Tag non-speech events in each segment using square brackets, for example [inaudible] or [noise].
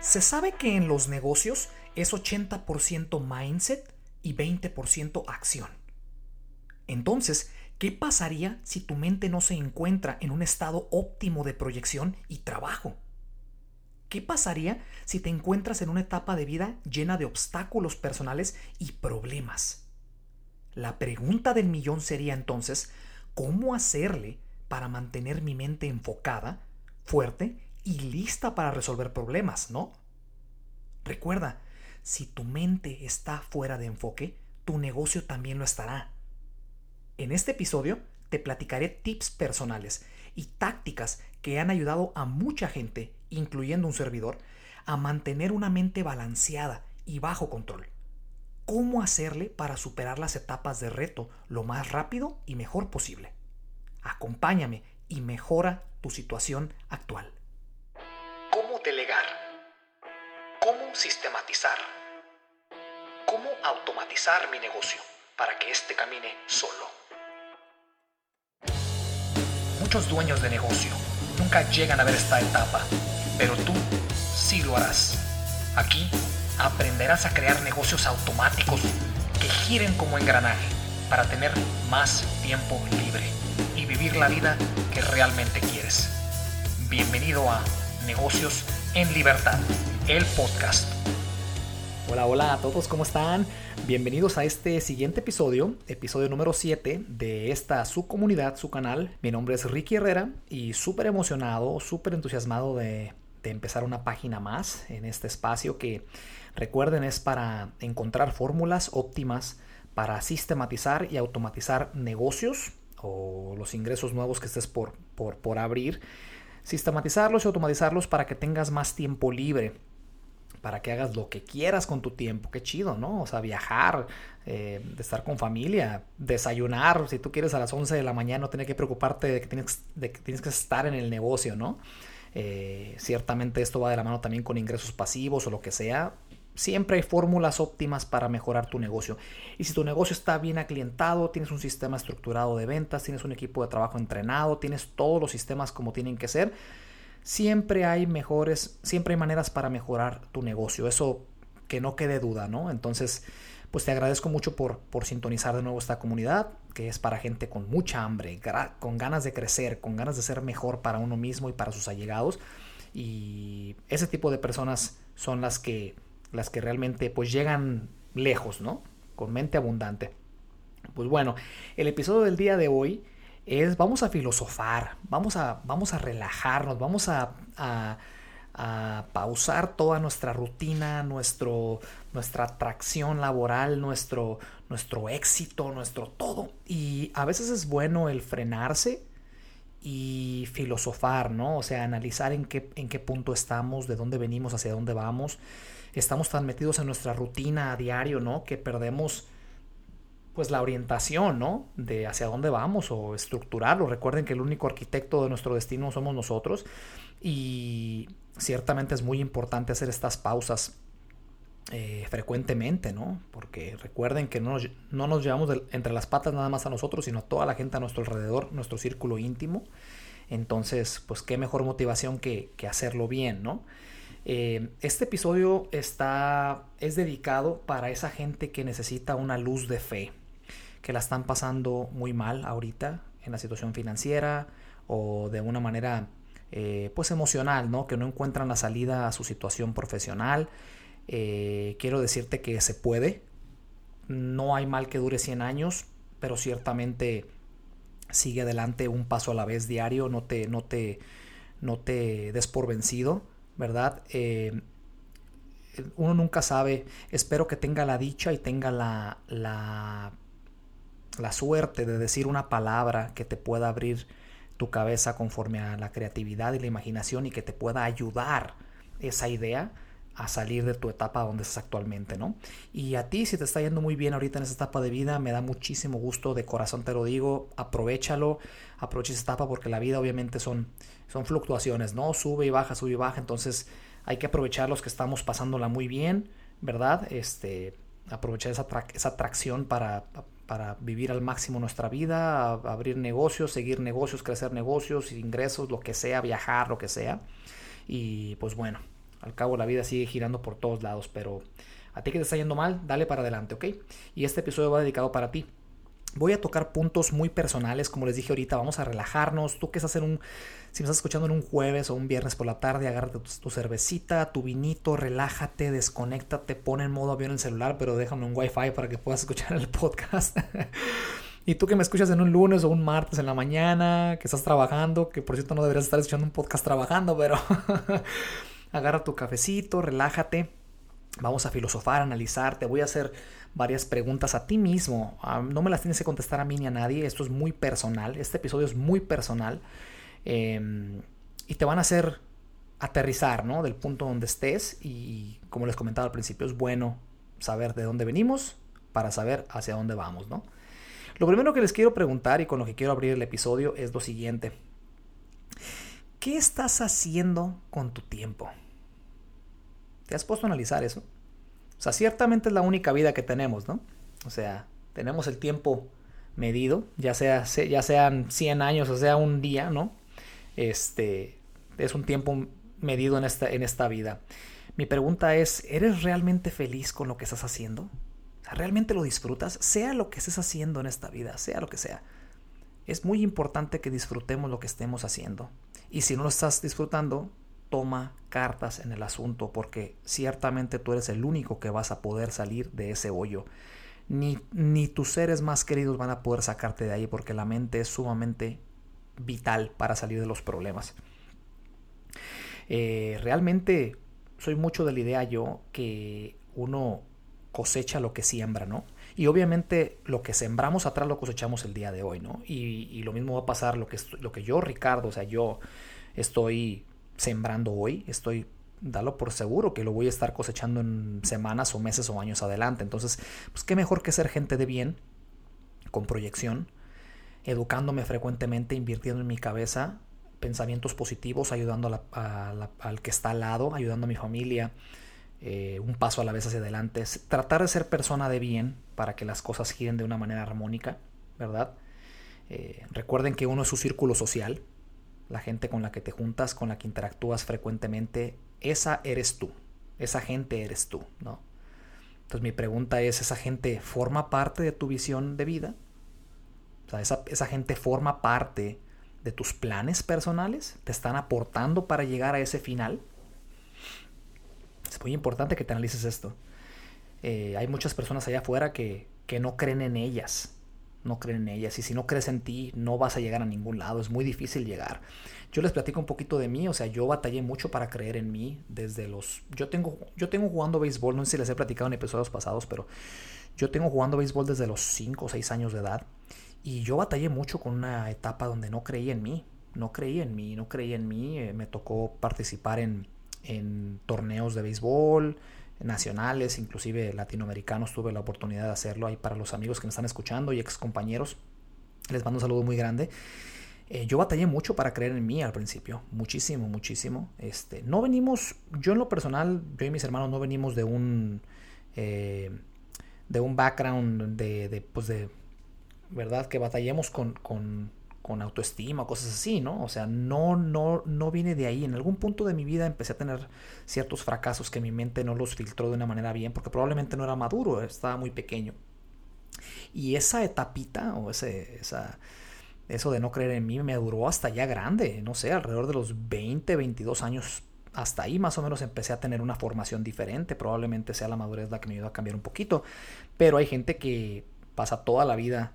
Se sabe que en los negocios es 80% mindset y 20% acción. Entonces, ¿qué pasaría si tu mente no se encuentra en un estado óptimo de proyección y trabajo? ¿Qué pasaría si te encuentras en una etapa de vida llena de obstáculos personales y problemas? La pregunta del millón sería entonces, ¿cómo hacerle para mantener mi mente enfocada, fuerte y lista para resolver problemas, ¿no? Recuerda, si tu mente está fuera de enfoque, tu negocio también lo estará. En este episodio te platicaré tips personales y tácticas que han ayudado a mucha gente, incluyendo un servidor, a mantener una mente balanceada y bajo control. ¿Cómo hacerle para superar las etapas de reto lo más rápido y mejor posible? Acompáñame y mejora tu situación actual. ¿Cómo delegar? ¿Cómo sistematizar? ¿Cómo automatizar mi negocio para que éste camine solo? Muchos dueños de negocio nunca llegan a ver esta etapa, pero tú sí lo harás. Aquí aprenderás a crear negocios automáticos que giren como engranaje para tener más tiempo libre y vivir la vida que realmente quieres. Bienvenido a Negocios en Libertad, el podcast. Hola, hola a todos, ¿cómo están? Bienvenidos a este siguiente episodio, episodio número 7 de esta su comunidad, su canal. Mi nombre es Ricky Herrera y súper emocionado, súper entusiasmado de, de empezar una página más en este espacio que recuerden es para encontrar fórmulas óptimas para sistematizar y automatizar negocios o los ingresos nuevos que estés por, por, por abrir. Sistematizarlos y automatizarlos para que tengas más tiempo libre para que hagas lo que quieras con tu tiempo. Qué chido, ¿no? O sea, viajar, eh, estar con familia, desayunar. Si tú quieres a las 11 de la mañana, no tener que preocuparte de que tienes, de que, tienes que estar en el negocio, ¿no? Eh, ciertamente esto va de la mano también con ingresos pasivos o lo que sea. Siempre hay fórmulas óptimas para mejorar tu negocio. Y si tu negocio está bien aclientado, tienes un sistema estructurado de ventas, tienes un equipo de trabajo entrenado, tienes todos los sistemas como tienen que ser, siempre hay mejores, siempre hay maneras para mejorar tu negocio. Eso que no quede duda, ¿no? Entonces, pues te agradezco mucho por, por sintonizar de nuevo esta comunidad, que es para gente con mucha hambre, con ganas de crecer, con ganas de ser mejor para uno mismo y para sus allegados. Y ese tipo de personas son las que, las que realmente pues llegan lejos, ¿no? Con mente abundante. Pues bueno, el episodio del día de hoy es vamos a filosofar, vamos a, vamos a relajarnos, vamos a, pausar toda nuestra rutina, nuestro, nuestra atracción laboral, nuestro, nuestro éxito, nuestro todo. Y a veces es bueno el frenarse y filosofar, ¿no? O sea, analizar en qué, en qué punto estamos, de dónde venimos, hacia dónde vamos. Estamos tan metidos en nuestra rutina a diario, ¿no? Que perdemos pues la orientación, ¿no? De hacia dónde vamos o estructurarlo. Recuerden que el único arquitecto de nuestro destino somos nosotros y ciertamente es muy importante hacer estas pausas eh, frecuentemente, ¿no? Porque recuerden que no, no nos llevamos entre las patas nada más a nosotros, sino a toda la gente a nuestro alrededor, nuestro círculo íntimo. Entonces, pues qué mejor motivación que, que hacerlo bien, ¿no? Eh, este episodio está, es dedicado para esa gente que necesita una luz de fe, que la están pasando muy mal ahorita en la situación financiera o de una manera eh, pues emocional, ¿no? Que no encuentran la salida a su situación profesional. Eh, quiero decirte que se puede. No hay mal que dure 100 años, pero ciertamente sigue adelante un paso a la vez diario. No te, no te, no te des por vencido, ¿verdad? Eh, uno nunca sabe. Espero que tenga la dicha y tenga la, la la suerte de decir una palabra que te pueda abrir tu cabeza conforme a la creatividad y la imaginación y que te pueda ayudar esa idea a salir de tu etapa donde estás actualmente, ¿no? Y a ti, si te está yendo muy bien ahorita en esa etapa de vida, me da muchísimo gusto, de corazón te lo digo, aprovechalo, aprovecha esa etapa porque la vida obviamente son, son fluctuaciones, ¿no? Sube y baja, sube y baja, entonces hay que aprovechar los que estamos pasándola muy bien, ¿verdad? Este, aprovechar esa, esa atracción para para vivir al máximo nuestra vida, abrir negocios, seguir negocios, crecer negocios, ingresos, lo que sea, viajar, lo que sea. Y pues bueno, Al cabo la vida sigue girando por todos lados, pero a ti que te está yendo mal, dale para adelante, ¿ok? Y este episodio va dedicado para ti. Voy a tocar puntos muy personales, como les dije ahorita, vamos a relajarnos. Tú que estás en un, si me estás escuchando en un jueves o un viernes por la tarde, agárrate tu, cervecita, tu vinito, relájate, desconéctate, pon en modo avión el celular, pero déjame un wifi para que puedas [laughs] escuchar el podcast. [laughs] y tú que me escuchas en un lunes o un martes en la mañana, que estás trabajando, que por cierto no deberías estar escuchando un podcast trabajando, pero [laughs] agarra tu cafecito, relájate. Vamos a filosofar, analizar, te voy a hacer varias preguntas a ti mismo. Ah, no me las tienes que contestar a mí ni a nadie. Esto es muy personal. Este episodio es muy personal. Em, y te van a hacer aterrizar, ¿no? Del punto donde estés. Y como les comentaba al principio, es bueno saber de dónde venimos para saber hacia dónde vamos, ¿no? Lo primero que les quiero preguntar y con lo que quiero abrir el episodio es lo siguiente. ¿Qué estás haciendo con tu tiempo? ¿Te has puesto a analizar eso? O sea, ciertamente es la única vida que tenemos, ¿no? O sea, tenemos el tiempo medido, ya, sea, ya sean 100 años o sea un día, ¿no? Este, es un tiempo medido en esta, en esta vida. Mi pregunta es, ¿eres realmente feliz con lo que estás haciendo? ¿Realmente lo disfrutas? Sea lo que estés haciendo en esta vida, sea lo que sea. Es muy importante que disfrutemos lo que estemos haciendo. Y si no lo estás disfrutando, toma cartas en el asunto porque ciertamente tú eres el único que vas a poder salir de ese hoyo. Ni, ni tus seres más queridos van a poder sacarte de ahí porque la mente es sumamente vital para salir de los problemas. Eh, realmente soy mucho de la idea yo que uno cosecha lo que siembra, ¿no? Y obviamente lo que sembramos atrás lo cosechamos el día de hoy, ¿no? Y, y lo mismo va a pasar lo que, lo que yo, Ricardo, o sea, yo estoy sembrando hoy, estoy dalo por seguro que lo voy a estar cosechando en semanas o meses o años adelante. Entonces, pues qué mejor que ser gente de bien, con proyección, educándome frecuentemente, invirtiendo en mi cabeza pensamientos positivos, ayudando al que está al lado, ayudando a mi familia, eh, un paso a la vez hacia adelante. tratar de ser persona de bien para que las cosas giren de una manera armónica, ¿verdad? Eh, recuerden que uno es su círculo social, la gente con la que te juntas, con la que interactúas frecuentemente, esa eres tú, esa gente eres tú, ¿no? Entonces mi pregunta es, ¿esa gente forma parte de tu visión de vida? O sea, esa, esa gente forma parte de tus planes personales, te están aportando para llegar a ese final. Es muy importante que te analices esto. Eh, hay muchas personas allá afuera que, que no creen en ellas, no creen en ellas. Y si no crees en ti, no vas a llegar a ningún lado. Es muy difícil llegar. Yo les platico un poquito de mí. O sea, yo batallé mucho para creer en mí desde los... Yo tengo, yo tengo jugando béisbol, no sé si les he platicado en episodios pasados, pero yo tengo jugando béisbol desde los 5 o 6 años de edad. Y yo batallé mucho con una etapa donde no creí en mí. No creí en mí, no creí en mí. Eh, me tocó participar en, en torneos de béisbol nacionales, inclusive latinoamericanos, tuve la oportunidad de hacerlo ahí para los amigos que me están escuchando y ex compañeros. Les mando un saludo muy grande. Eh, yo batallé mucho para creer en mí al principio, muchísimo, muchísimo. Este, no venimos, yo en lo personal, yo y mis hermanos no venimos de un, eh, de un background de, de, pues de, verdad, que batallemos con, con con autoestima, cosas así, ¿no? O sea, no, no, no viene de ahí. En algún punto de mi vida empecé a tener ciertos fracasos que mi mente no los filtró de una manera bien, porque probablemente no era maduro, estaba muy pequeño. Y esa etapita, o ese, esa, eso de no creer en mí, me duró hasta ya grande, no sé, alrededor de los 20, 22 años. Hasta ahí más o menos empecé a tener una formación diferente. Probablemente sea la madurez la que me ayudó a cambiar un poquito. Pero hay gente que pasa toda la vida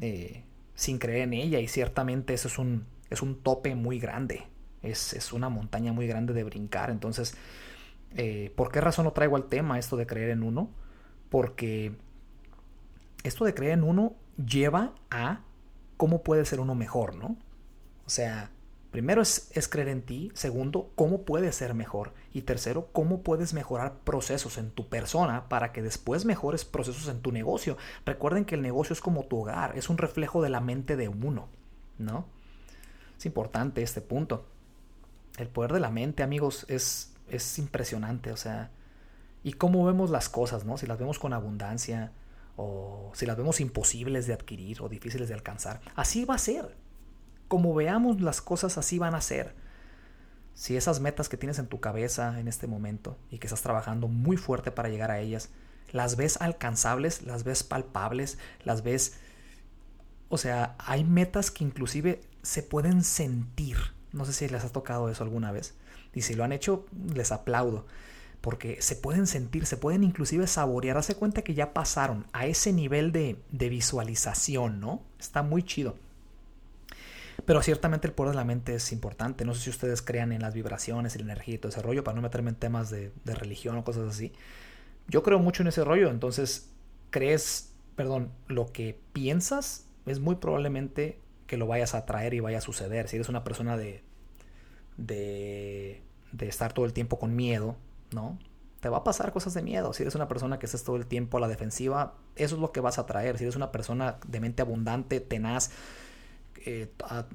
eh, sin creer en ella y ciertamente eso es un, es un tope muy grande, es, es una montaña muy grande de brincar. Entonces, eh, ¿por qué razón no traigo al tema esto de creer en uno? Porque esto de creer en uno lleva a cómo puede ser uno mejor, ¿no? O sea, Primero es, creer en ti. Segundo, cómo puedes ser mejor. Y tercero, cómo puedes mejorar procesos en tu persona para que después mejores procesos en tu negocio. Recuerden que el negocio es como tu hogar, es un reflejo de la mente de uno, ¿no? Es importante este punto. El poder de la mente, amigos, es, es impresionante. O sea, y cómo vemos las cosas, ¿no? Si las vemos con abundancia o si las vemos imposibles de adquirir o difíciles de alcanzar. Así va a ser como veamos las cosas así van a ser. si esas metas que tienes en tu cabeza en este momento y que estás trabajando muy fuerte para llegar a ellas, las ves alcanzables, las ves palpables, las ves... O sea, hay metas que inclusive se pueden sentir. No sé si les ha tocado eso alguna vez. Y si lo han hecho, les aplaudo. Porque se pueden sentir, se pueden inclusive saborear. Hace cuenta que ya pasaron a ese nivel de, de visualización, ¿no? Está muy chido. Pero ciertamente el poder de la mente es importante. No sé si ustedes crean en las vibraciones, en la energía y todo ese rollo, para no meterme en temas de, religión o cosas así. Yo creo mucho en ese rollo, entonces crees, perdón, lo que piensas es muy probablemente que lo vayas a traer y vaya a suceder. Si eres una persona de, de, de estar todo el tiempo con miedo, ¿no? Te va a pasar cosas de miedo. Si eres una persona que estés todo el tiempo a la defensiva, eso es lo que vas a traer. Si eres una persona de mente abundante, tenaz, eh,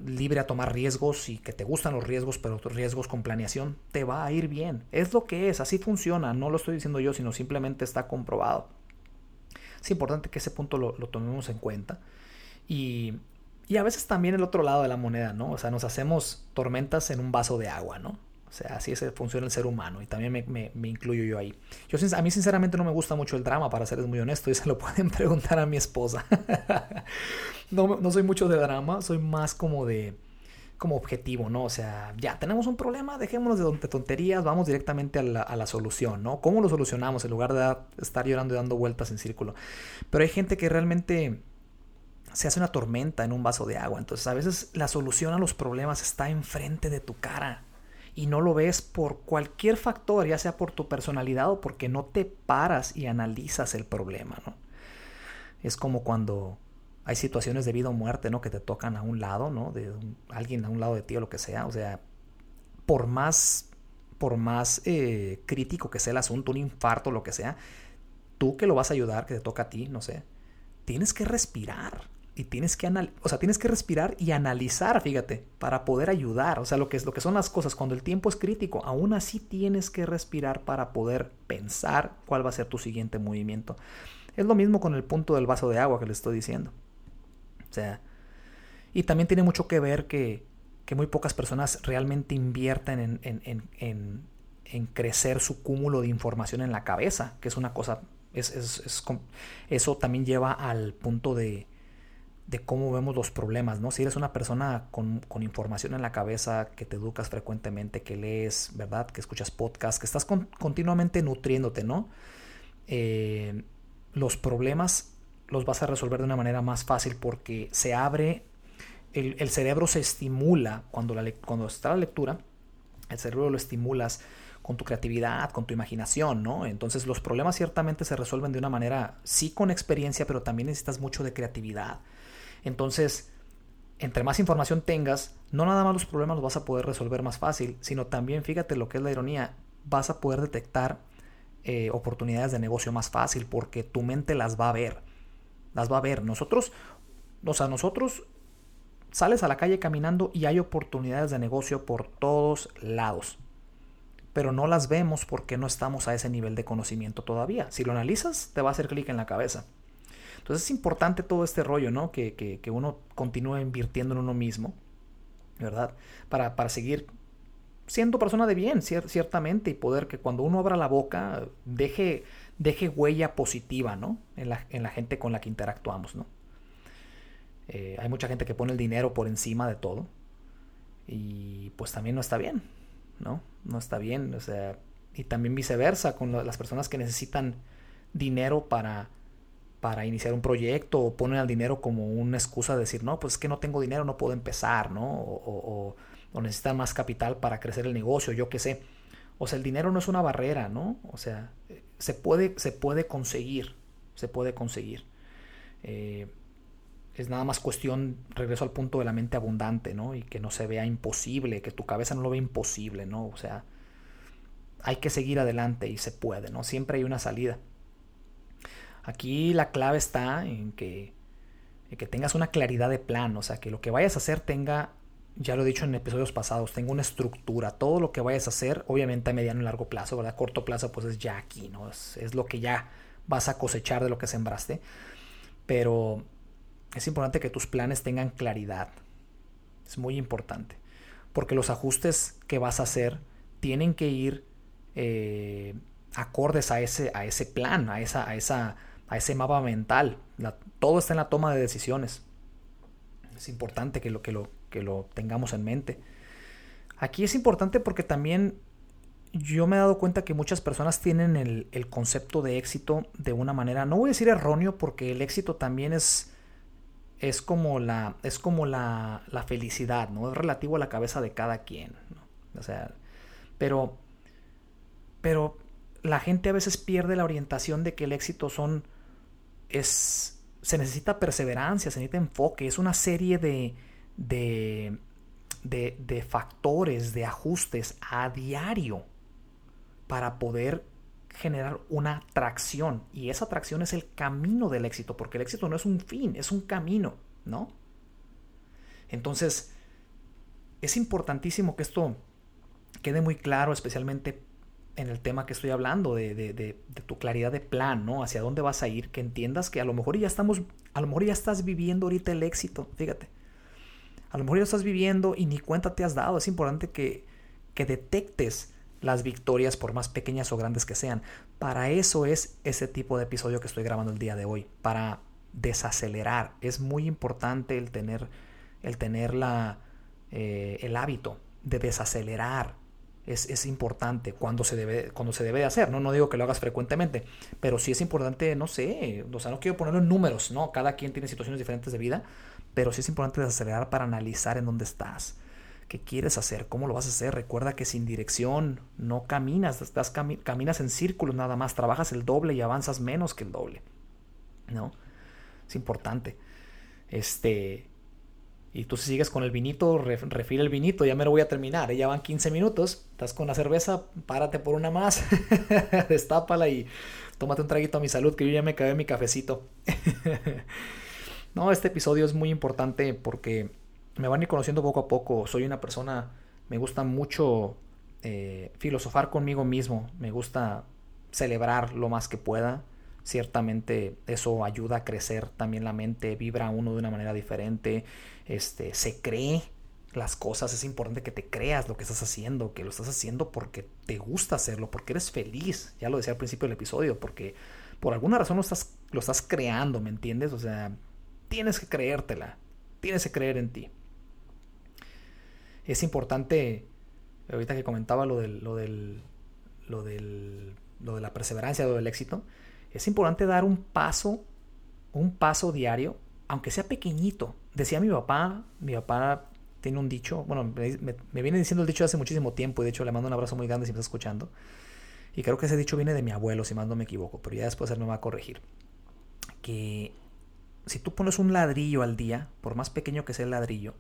libre a tomar riesgos y que te gustan los riesgos, pero riesgos con planeación, te va a ir bien. Es lo que es, así funciona, no lo estoy diciendo yo, sino simplemente está comprobado. Es importante que ese punto lo, tomemos en cuenta. Y, y, a veces también el otro lado de la moneda, ¿no? O sea, nos hacemos tormentas en un vaso de agua, ¿no? O sea, así es, funciona el ser humano y también me, me, incluyo yo ahí. Yo, a mí sinceramente no me gusta mucho el drama, para serles muy honesto, y se lo [laughs] pueden preguntar a mi esposa. [laughs] no, no soy mucho de drama, soy más como de como objetivo, ¿no? O sea, ya tenemos un problema, dejémonos de, tonterías, vamos directamente a la, a la, solución, ¿no? ¿Cómo lo solucionamos en lugar de estar llorando y dando vueltas en círculo? Pero hay gente que realmente se hace una tormenta en un vaso de agua, entonces a veces la solución a los problemas está enfrente de tu cara y no lo ves por cualquier factor, ya sea por tu personalidad o porque no te paras y analizas el problema, ¿no? Es como cuando hay situaciones de vida o muerte, ¿no? Que te tocan a un lado, ¿no? De alguien a un lado de ti o lo que sea. O sea, por más, por más eh, crítico que sea el asunto, un infarto, lo que sea, tú que lo vas a ayudar, que te toca a ti, no sé, tienes que respirar y tienes que o sea, tienes que respirar y analizar, fíjate, para poder ayudar. O sea, lo que es lo que son las cosas cuando el tiempo es crítico, aún así tienes que respirar para poder pensar cuál va a ser tu siguiente movimiento. Es lo mismo con el punto del vaso de agua que le estoy diciendo. O sea, y también tiene mucho que ver que, que muy pocas personas realmente invierten en, en, en, en, crecer su cúmulo de información en la cabeza, que es una cosa, es, es, es, eso también lleva al punto de, de cómo vemos los problemas, ¿no? Si eres una persona con, información en la cabeza, que te educas frecuentemente, que lees, ¿verdad? Que escuchas podcasts, que estás continuamente nutriéndote, ¿no? Eh, los problemas los vas a resolver de una manera más fácil porque se abre, el, cerebro se estimula cuando, la, cuando está la lectura, el cerebro lo estimulas con tu creatividad, con tu imaginación, ¿no? Entonces los problemas ciertamente se resuelven de una manera, sí con experiencia, pero también necesitas mucho de creatividad. Entonces, entre más información tengas, no nada más los problemas los vas a poder resolver más fácil, sino también, fíjate lo que es la ironía, vas a poder detectar eh, oportunidades de negocio más fácil porque tu mente las va a ver. Las va a ver. Nosotros, o sea, nosotros sales a la calle caminando y hay oportunidades de negocio por todos lados. Pero no las vemos porque no estamos a ese nivel de conocimiento todavía. Si lo analizas, te va a hacer clic en la cabeza. Entonces es importante todo este rollo, ¿no? Que, que, uno continúe invirtiendo en uno mismo, ¿verdad? Para, para seguir siendo persona de bien, ciertamente, y poder que cuando uno abra la boca deje, deje huella positiva, ¿no? En la, en la gente con la que interactuamos, ¿no? Eh, hay mucha gente que pone el dinero por encima de todo y pues también no está bien, ¿no? No está bien, o sea, y también viceversa con las personas que necesitan dinero para para iniciar un proyecto o ponen al dinero como una excusa de decir, no, pues es que no tengo dinero, no puedo empezar, ¿no? O, necesitan más capital para crecer el negocio, yo qué sé. O sea, el dinero no es una barrera, ¿no? O sea, se puede, se puede conseguir, se puede conseguir. Eh, es nada más cuestión, regreso al punto de la mente abundante, ¿no? Y que no se vea imposible, que tu cabeza no lo vea imposible, ¿no? O sea, hay que seguir adelante y se puede, ¿no? Siempre hay una salida. Aquí la clave está en que, que tengas una claridad de plan, o sea, que lo que vayas a hacer tenga, ya lo he dicho en episodios pasados, tenga una estructura. Todo lo que vayas a hacer, obviamente a mediano y largo plazo, ¿verdad? corto plazo, pues es ya aquí, ¿no? Es, es lo que ya vas a cosechar de lo que sembraste. Pero es importante que tus planes tengan claridad. Es muy importante. porque los ajustes que vas a hacer tienen que ir eh, acordes a ese, a ese plan, a, esa, a, esa, a ese mapa mental. todo está en la toma de decisiones. Es importante que lo, que, lo, que lo tengamos en mente. Aquí es importante porque también yo me he dado cuenta que muchas personas tienen el, el, concepto de éxito de una manera, no voy a decir erróneo, porque el éxito también es, es como, la, es como la, la felicidad, ¿no? Es relativo a la cabeza de cada quien. O sea, pero, pero la gente a veces pierde la orientación de que el éxito son, es, se necesita perseverancia, se necesita enfoque, es una serie de, de, de, factores, de ajustes a diario para poder generar una tracción. Y esa tracción es el camino del éxito, porque el éxito no es un fin, es un camino, ¿no? Entonces, es importantísimo que esto quede muy claro, especialmente en el tema que estoy hablando, de, de, tu claridad de plan, ¿no? Hacia dónde vas a ir, que entiendas que a lo mejor ya estamos, a lo mejor ya estás viviendo ahorita el éxito, fíjate. A lo mejor ya estás viviendo y ni cuenta te has dado. Es importante que, que detectes las victorias, por más pequeñas o grandes que sean. Para eso es ese tipo de episodio que estoy grabando el día de hoy, para desacelerar. Es muy importante el tener, el, tener la, eh, el hábito de desacelerar. Es, es, importante cuando se, debe, cuando se debe de hacer, ¿no? No digo que lo hagas frecuentemente, pero sí es importante, no sé, o sea, no quiero ponerlo en números, ¿no? Cada quien tiene situaciones diferentes de vida, pero sí es importante desacelerar para analizar en dónde estás ¿Qué quieres hacer? ¿Cómo lo vas a hacer? Recuerda que sin dirección no caminas, estás caminas en círculos nada más, trabajas el doble y avanzas menos que el doble. ¿No? Es importante. Este. Y tú si sigues con el vinito, refila el vinito, ya me lo voy a terminar. ¿eh? Ya van 15 minutos, estás con la cerveza, párate por una más, [laughs] destápala y tómate un traguito a mi salud, que yo ya me acabé mi cafecito. [laughs] no, este episodio es muy importante porque me van a ir conociendo poco a poco. Soy una persona, me gusta mucho eh, filosofar conmigo mismo, me gusta celebrar lo más que pueda. Ciertamente eso ayuda a crecer también la mente, vibra uno de una manera diferente, este, se cree las cosas, es importante que te creas lo que estás haciendo, que lo estás haciendo porque te gusta hacerlo, porque eres feliz, ya lo decía al principio del episodio, porque por alguna razón lo estás, lo estás creando, ¿me entiendes? O sea, tienes que creértela, tienes que creer en ti es importante, ahorita que comentaba lo del, lo del, lo del, lo de la perseverancia, lo del éxito, es importante dar un paso, un paso diario, aunque sea pequeñito. Decía mi papá, mi papá tiene un dicho, bueno, me, viene diciendo el dicho hace muchísimo tiempo y de hecho le mando un abrazo muy grande si me está escuchando. Y creo que ese dicho viene de mi abuelo, si más no me equivoco, pero ya después él me va a corregir. Que si tú pones un ladrillo al día, por más pequeño que sea el ladrillo,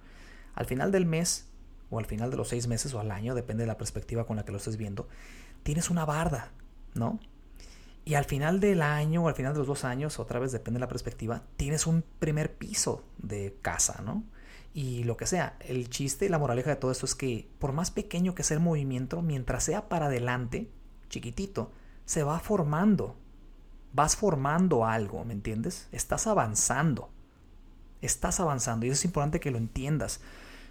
al final del mes o al final de los seis meses o al año, depende de la perspectiva con la que lo estés viendo, tienes una barda, ¿no? Y al final del año o al final de los dos años, otra vez depende de la perspectiva, tienes un primer piso de casa, ¿no? Y lo que sea, el chiste y la moraleja de todo esto es que por más pequeño que sea el movimiento, mientras sea para adelante, chiquitito, se va formando. Vas formando algo, ¿me entiendes? Estás avanzando. Estás avanzando y eso es importante que lo entiendas.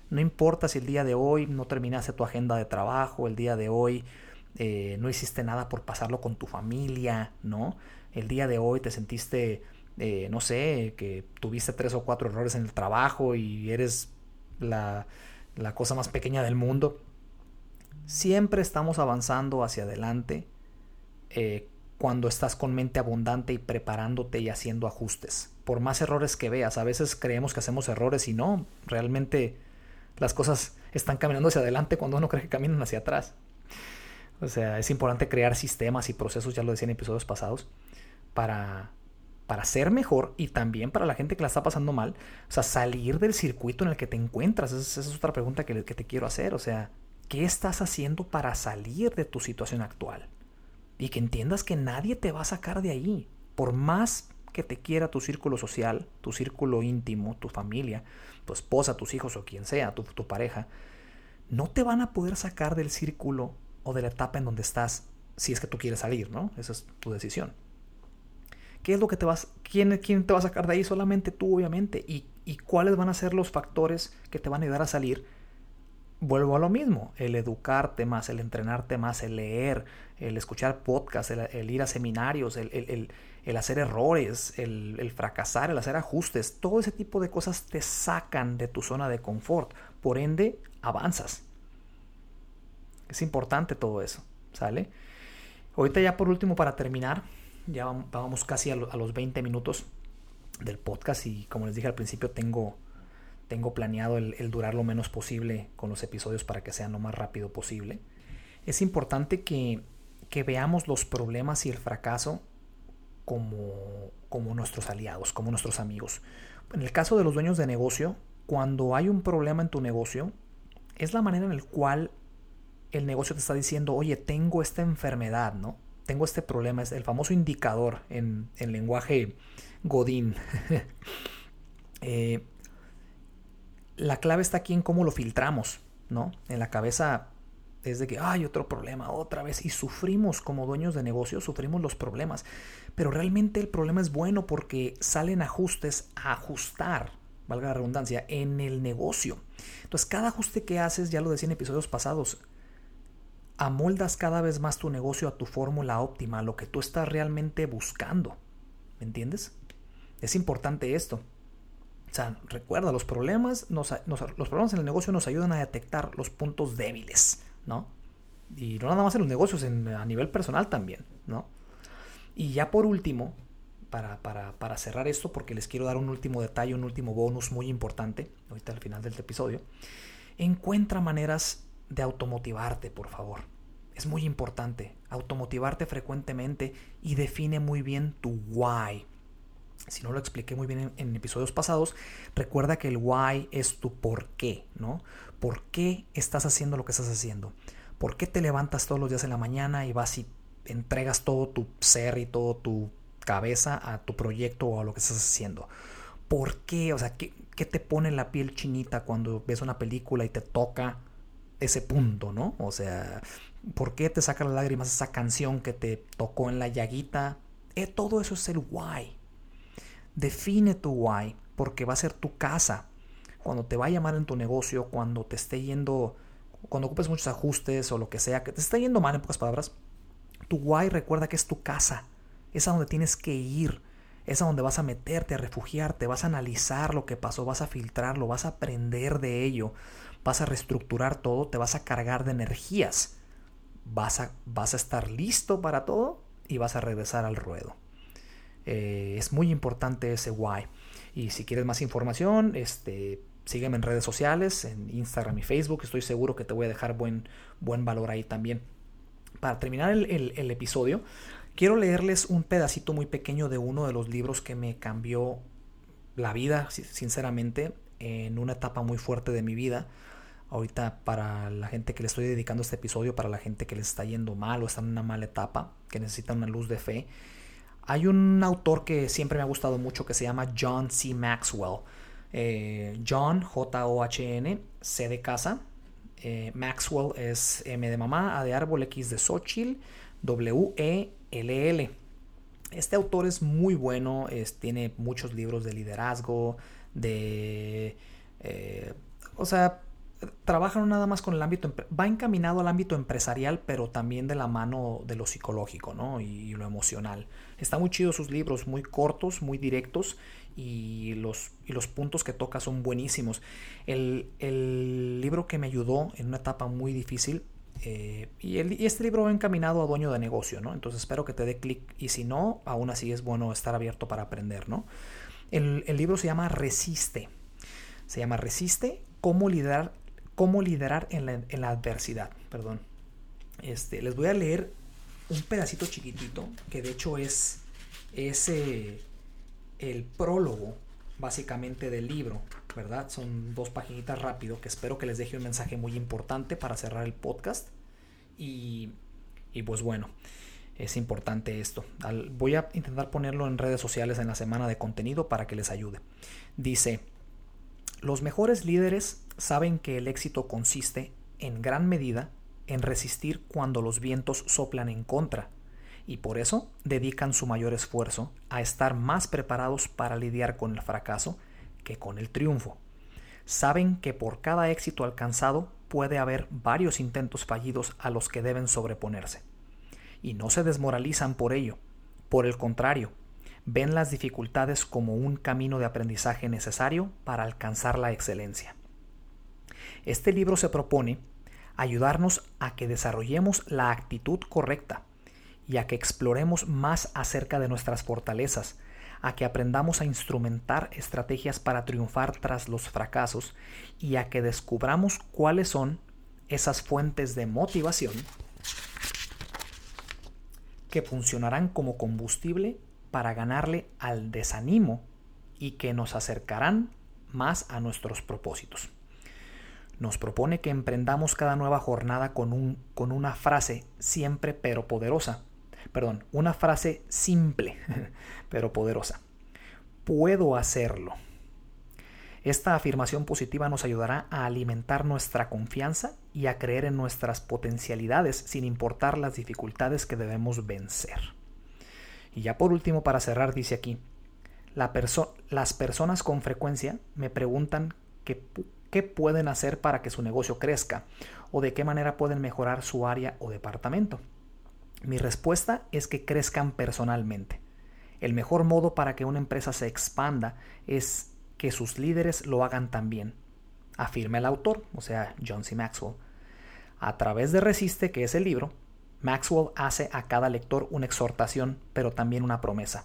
No importa si el día de hoy no terminaste tu agenda de trabajo, el día de hoy eh, no hiciste nada por pasarlo con tu familia, ¿no? El día de hoy te sentiste, eh, no sé, que tuviste tres o cuatro errores en el trabajo y eres la, cosa más pequeña del mundo. Siempre estamos avanzando hacia adelante eh, cuando estás con mente abundante y preparándote y haciendo ajustes. Por más errores que veas, a veces creemos que hacemos errores y no, realmente las cosas están caminando hacia adelante cuando uno cree que caminan hacia atrás. O sea, es importante crear sistemas y procesos, ya lo decía en episodios pasados, para, para ser mejor y también para la gente que la está pasando mal. O sea, salir del circuito en el que te encuentras. Esa, es otra pregunta que, te quiero hacer. O sea, ¿qué estás haciendo para salir de tu situación actual? Y que entiendas que nadie te va a sacar de ahí. Por más que te quiera tu círculo social, tu círculo íntimo, tu familia, tu esposa, tus hijos o quien sea, tu pareja, no te van a poder sacar del círculo o de la etapa en donde estás si es que tú quieres salir, ¿no? Esa es tu decisión. ¿Qué es lo que te vas, quién, quién te va a sacar de ahí? Solamente tú, obviamente. ¿Y, ¿Y cuáles van a ser los factores que te van a ayudar a salir vuelvo a lo mismo, el educarte más, el entrenarte más, el leer, el escuchar podcasts, el, ir a seminarios, el, hacer errores, el, fracasar, el hacer ajustes, todo ese tipo de cosas te sacan de tu zona de confort. Por ende, avanzas. Es importante todo eso, ¿sale? Ahorita ya por último, para terminar, ya vamos casi a, los 20 minutos del podcast y como les dije al principio, tengo tengo planeado el, durar lo menos posible con los episodios para que sean lo más rápido posible. Es importante que, veamos los problemas y el fracaso como, como nuestros aliados, como nuestros amigos. En el caso de los dueños de negocio, cuando hay un problema en tu negocio, es la manera en la cual el negocio te está diciendo, oye, tengo esta enfermedad, ¿no? Tengo este problema, es el famoso indicador en, lenguaje Godín. [laughs] eh, la clave está aquí en cómo lo filtramos, ¿no? En la cabeza es de que hay otro problema otra vez y sufrimos como dueños de negocios, sufrimos los problemas, pero realmente el problema es bueno porque salen ajustes a ajustar, valga la redundancia, en el negocio. Entonces cada ajuste que haces, ya lo decía en episodios pasados, amoldas cada vez más tu negocio a tu fórmula óptima, a lo que tú estás realmente buscando. ¿Me entiendes? Es importante esto. O sea, recuerda, los problemas, los problemas en el negocio nos ayudan a detectar los puntos débiles, ¿no? Y no nada más en los negocios, a nivel personal también, ¿no? Y ya por último, para, para, cerrar esto, porque les quiero dar un último detalle, un último bonus muy importante, ahorita al final del episodio, encuentra maneras de automotivarte, por favor. Es muy importante automotivarte frecuentemente y define muy bien tu why. Si no lo expliqué muy bien en, episodios pasados, recuerda que el why es tu por qué, ¿no? ¿Por qué estás haciendo lo que estás haciendo? ¿Por qué te levantas todos los días en la mañana y vas y entregas todo tu ser y todo tu cabeza a tu proyecto o a lo que estás haciendo? ¿Por qué? O sea, ¿qué, qué te pone la piel chinita cuando ves una película y te toca ese punto, ¿no? O sea, ¿por qué te saca las lágrimas esa canción que te tocó en la llaguita? Eh, todo eso es el why. Define tu why, porque va a ser tu casa. Cuando te va a llamar en tu negocio, cuando te esté yendo, cuando ocupes muchos ajustes o lo que sea, que te esté yendo mal en pocas palabras, tu why recuerda que es tu casa. Es a donde tienes que ir. Es a donde vas a meterte, a refugiarte, vas a analizar lo que pasó, vas a filtrarlo, vas a aprender de ello, vas a reestructurar todo, te vas a cargar de energías. Vas a, vas a estar listo para todo y vas a regresar al ruedo. Eh, es muy importante ese why. Y si quieres más información, este, sígueme en redes sociales, en Instagram y Facebook. Estoy seguro que te voy a dejar buen, buen valor ahí también. Para terminar el, episodio, quiero leerles un pedacito muy pequeño de uno de los libros que me cambió la vida, sinceramente, en una etapa muy fuerte de mi vida. Ahorita para la gente que le estoy dedicando este episodio, para la gente que les está yendo mal o está en una mala etapa, que necesita una luz de fe, hay un autor que siempre me ha gustado mucho que se llama John C. Maxwell. Eh, John, J-O-H-N, C de casa. Eh, Maxwell es M de mamá, A de árbol, X de Xochitl, W-E-L-L. Este autor es muy bueno, tiene muchos libros de liderazgo, de... Eh, o sea, trabaja nada más con el ámbito, va encaminado al ámbito empresarial, pero también de la mano de lo psicológico, ¿no? Y, lo emocional. Está muy chido sus libros, muy cortos, muy directos y los, y los puntos que toca son buenísimos. El, libro que me ayudó en una etapa muy difícil, eh, y, este libro va encaminado a dueño de negocio, ¿no? Entonces espero que te dé clic y si no, aún así es bueno estar abierto para aprender, ¿no? El, el libro se llama Resiste. Se llama Resiste, cómo liderar cómo liderar en la, adversidad. Perdón. Este, les voy a leer un pedacito chiquitito, que de hecho es, ese el prólogo básicamente del libro, ¿verdad? Son dos paginitas rápido que espero que les deje un mensaje muy importante para cerrar el podcast. Y, y pues bueno, es importante esto. voy a intentar ponerlo en redes sociales en la semana de contenido para que les ayude. Dice, los mejores líderes saben que el éxito consiste, en gran medida, en resistir cuando los vientos soplan en contra, y por eso dedican su mayor esfuerzo a estar más preparados para lidiar con el fracaso que con el triunfo. Saben que por cada éxito alcanzado puede haber varios intentos fallidos a los que deben sobreponerse. Y no se desmoralizan por ello. Por el contrario, ven las dificultades como un camino de aprendizaje necesario para alcanzar la excelencia. Este libro se propone ayudarnos a que desarrollemos la actitud correcta y a que exploremos más acerca de nuestras fortalezas, a que aprendamos a instrumentar estrategias para triunfar tras los fracasos y a que descubramos cuáles son esas fuentes de motivación que funcionarán como combustible para ganarle al desánimo y que nos acercarán más a nuestros propósitos. Nos propone que emprendamos cada nueva jornada con, un, con una frase siempre pero poderosa, perdón, una frase simple, [laughs] pero poderosa. Puedo hacerlo. Esta afirmación positiva nos ayudará a alimentar nuestra confianza y a creer en nuestras potencialidades sin importar las dificultades que debemos vencer. Y ya por último, para cerrar, dice aquí, las personas con frecuencia me preguntan qué pueden hacer para que su negocio crezca o de qué manera pueden mejorar su área o departamento. Mi respuesta es que crezcan personalmente. El mejor modo para que una empresa se expanda es que sus líderes lo hagan también, afirma el autor, o sea, John C. Maxwell. A través de Resiste, que es el libro, Maxwell hace a cada lector una exhortación, pero también una promesa.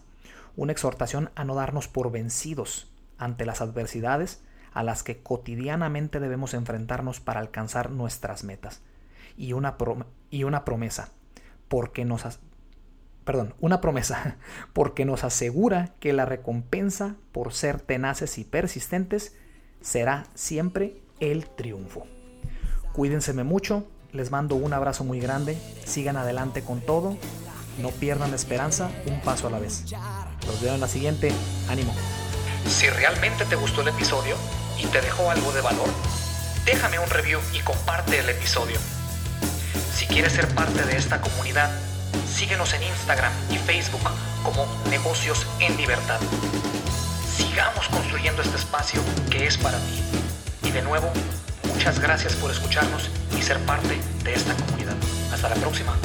Una exhortación a no darnos por vencidos ante las adversidades a las que cotidianamente debemos enfrentarnos para alcanzar nuestras metas. Y una, y una promesa, porque nos, perdón, una promesa, [laughs] porque nos asegura que la recompensa por ser tenaces y persistentes será siempre el triunfo. Cuídense mucho, les mando un abrazo muy grande, sigan adelante con todo, no pierdan la esperanza, un paso a la vez. Los veo en la siguiente, ánimo. Si realmente te gustó el episodio y te dejó algo de valor, déjame un review y comparte el episodio. Si quieres ser parte de esta comunidad, síguenos en Instagram y Facebook como Negocios en Libertad. Sigamos construyendo este espacio que es para ti. Y de nuevo, muchas gracias por escucharnos y ser parte de esta comunidad. Hasta la próxima.